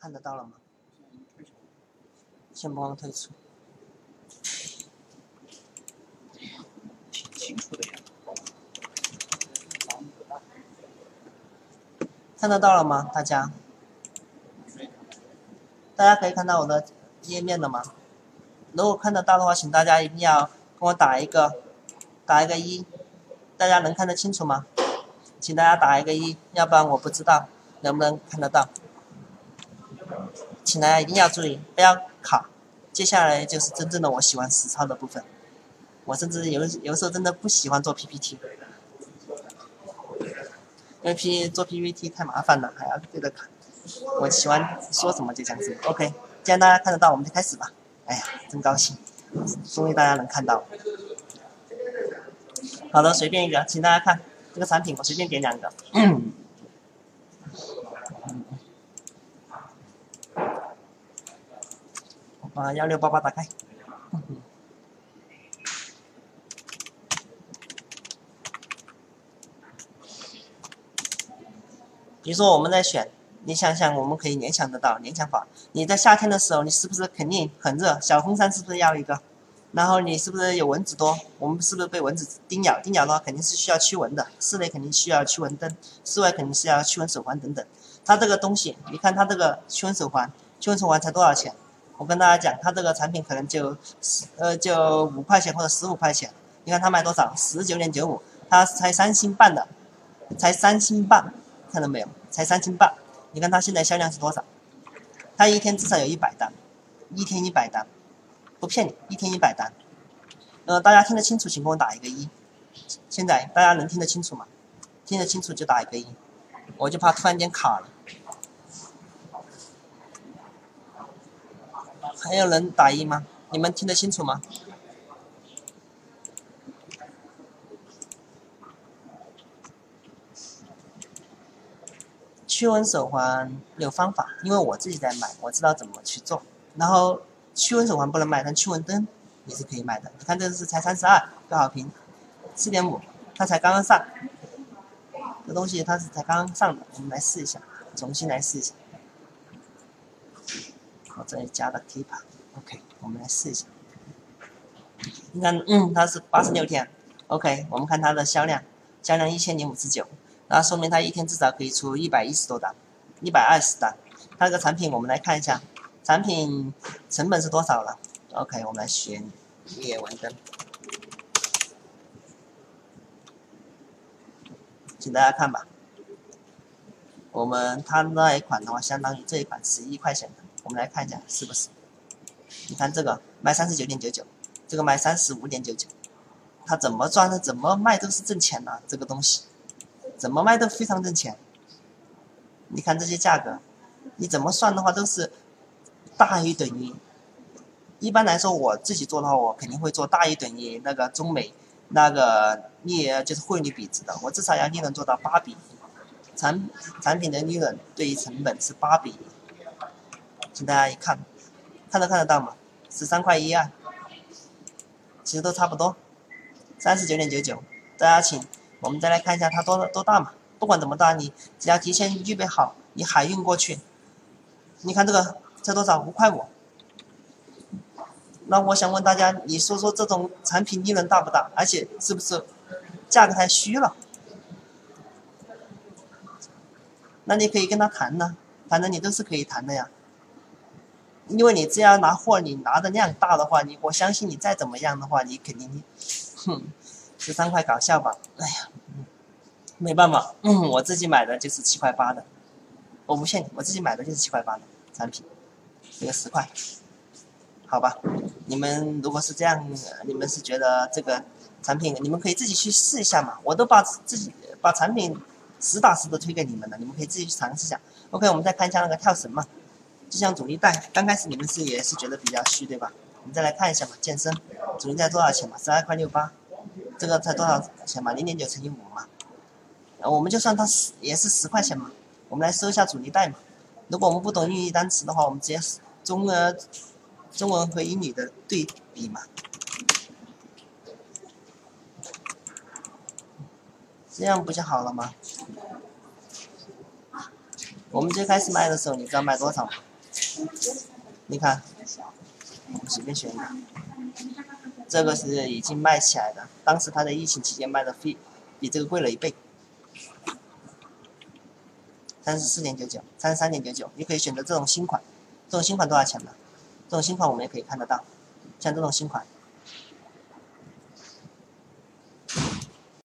看得到了吗？先帮我退出。挺清楚的呀。看得到了吗？大家？大家可以看到我的页面了吗？如果看得到的话，请大家一定要跟我打一个，打一个一。大家能看得清楚吗？请大家打一个一，要不然我不知道能不能看得到。请大家一定要注意，不要卡。接下来就是真正的我喜欢实操的部分。我甚至有有时候真的不喜欢做 PPT，因为 P 做 PPT 太麻烦了，还要对着看。我喜欢说什么就讲什么。OK，既然大家看得到，我们就开始吧。哎呀，真高兴，终于大家能看到。好的，随便一个，请大家看这个产品，我随便点两个。把幺六八八打开。比如说我们在选，你想想，我们可以联想得到联想法。你在夏天的时候，你是不是肯定很热？小风扇是不是要一个？然后你是不是有蚊子多？我们是不是被蚊子叮咬？叮咬的话肯定是需要驱蚊的，室内肯定需要驱蚊灯，室外肯定是要驱蚊手环等等。它这个东西，你看它这个驱蚊手环，驱蚊手环才多少钱？我跟大家讲，他这个产品可能就十呃就五块钱或者十五块钱。你看他卖多少？十九点九五，他才三星半的，才三星半。看到没有？才三星半，你看他现在销量是多少？他一天至少有一百单，一天一百单，不骗你，一天一百单。呃，大家听得清楚，请给我打一个一。现在大家能听得清楚吗？听得清楚就打一个一，我就怕突然间卡了。还有人打一吗？你们听得清楚吗？驱蚊手环有方法，因为我自己在卖，我知道怎么去做。然后驱蚊手环不能卖，但驱蚊灯也是可以卖的。你看这是才三十二个好评，四点五，它才刚刚上。这东西它是才刚刚上的，我们来试一下，重新来试一下。我这里加了 keep，OK，我们来试一下。你看，嗯，它是八十六天，OK，我们看它的销量，销量一千零五十九。那说明它一天至少可以出一百一十多单，一百二十单。它这个产品我们来看一下，产品成本是多少了？OK，我们来选灭蚊灯，请大家看吧。我们它那一款的话，相当于这一款十一块钱，我们来看一下是不是？你看这个卖三十九点九九，这个卖三十五点九九，它怎么赚的？怎么卖都是挣钱的这个东西。怎么卖都非常挣钱。你看这些价格，你怎么算的话都是大于等于。一般来说，我自己做的话，我肯定会做大于等于那个中美那个利就是汇率比值的，我至少要利润做到八比，产产品的利润对于成本是八比。请大家一看，看得看得到吗？十三块一啊，其实都差不多，三十九点九九，大家请。我们再来看一下它多多大嘛？不管怎么大，你只要提前预备好，你海运过去。你看这个才多少？五块五。那我想问大家，你说说这种产品利润大不大？而且是不是价格太虚了？那你可以跟他谈呢，反正你都是可以谈的呀。因为你只要拿货，你拿的量大的话，你我相信你再怎么样的话，你肯定，哼。十三块搞笑吧？哎呀，没办法，嗯我自己买的就是七块八的，我不骗你，我自己买的就是七块八的产品，这个十块，好吧？你们如果是这样，你们是觉得这个产品，你们可以自己去试一下嘛？我都把自己把产品实打实的推给你们了，你们可以自己去尝试一下。OK，我们再看一下那个跳绳嘛，就像阻力带，刚开始你们是也是觉得比较虚对吧？我们再来看一下嘛，健身阻力带多少钱嘛？十二块六八。这个才多少钱嘛？零点九乘以五嘛，我们就算它十也是十块钱嘛。我们来搜一下阻力带嘛。如果我们不懂英语单词的话，我们直接中呃中文和英语的对比嘛。这样不就好了吗？我们最开始卖的时候，你知道卖多少吗？你看，随便选一个，这个是已经卖起来的，当时他在疫情期间卖的费比这个贵了一倍，三十四点九九，三十三点九九，你可以选择这种新款，这种新款多少钱呢？这种新款我们也可以看得到，像这种新款。